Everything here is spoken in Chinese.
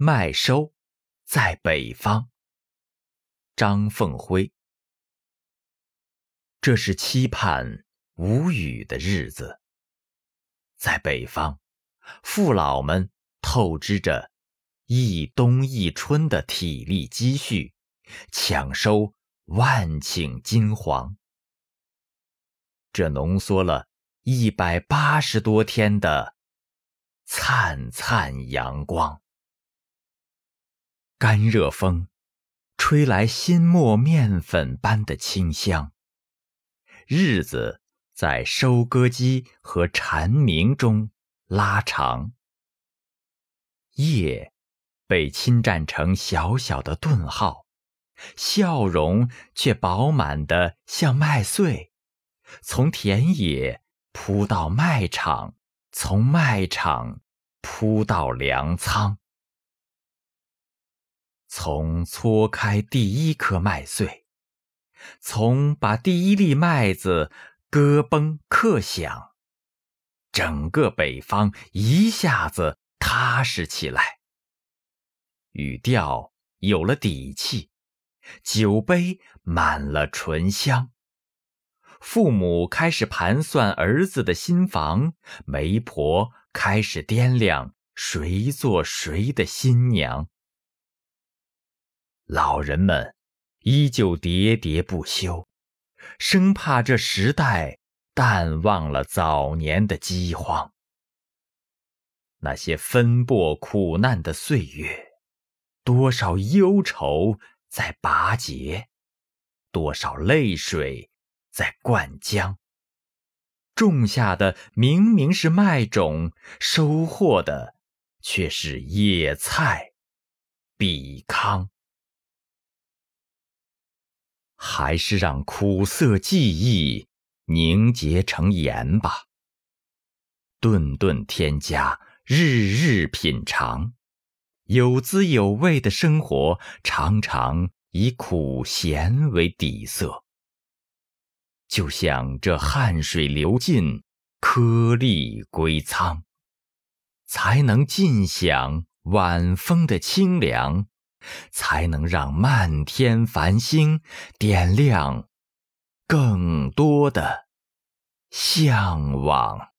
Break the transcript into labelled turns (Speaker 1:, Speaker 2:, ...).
Speaker 1: 麦收在北方。张凤辉。这是期盼无雨的日子。在北方，父老们透支着一冬一春的体力积蓄，抢收万顷金黄。这浓缩了一百八十多天的灿灿阳光。干热风，吹来新磨面粉般的清香。日子在收割机和蝉鸣中拉长，夜被侵占成小小的顿号，笑容却饱满的像麦穗，从田野铺到麦场，从麦场铺到粮仓。从搓开第一颗麦穗，从把第一粒麦子咯嘣刻响，整个北方一下子踏实起来。语调有了底气，酒杯满了醇香。父母开始盘算儿子的新房，媒婆开始掂量谁做谁的新娘。老人们依旧喋喋不休，生怕这时代淡忘了早年的饥荒。那些奔波苦难的岁月，多少忧愁在拔节，多少泪水在灌浆。种下的明明是麦种，收获的却是野菜、比糠。还是让苦涩记忆凝结成盐吧，顿顿添加，日日品尝，有滋有味的生活常常以苦咸为底色。就像这汗水流尽，颗粒归仓，才能尽享晚风的清凉。才能让漫天繁星点亮更多的向往。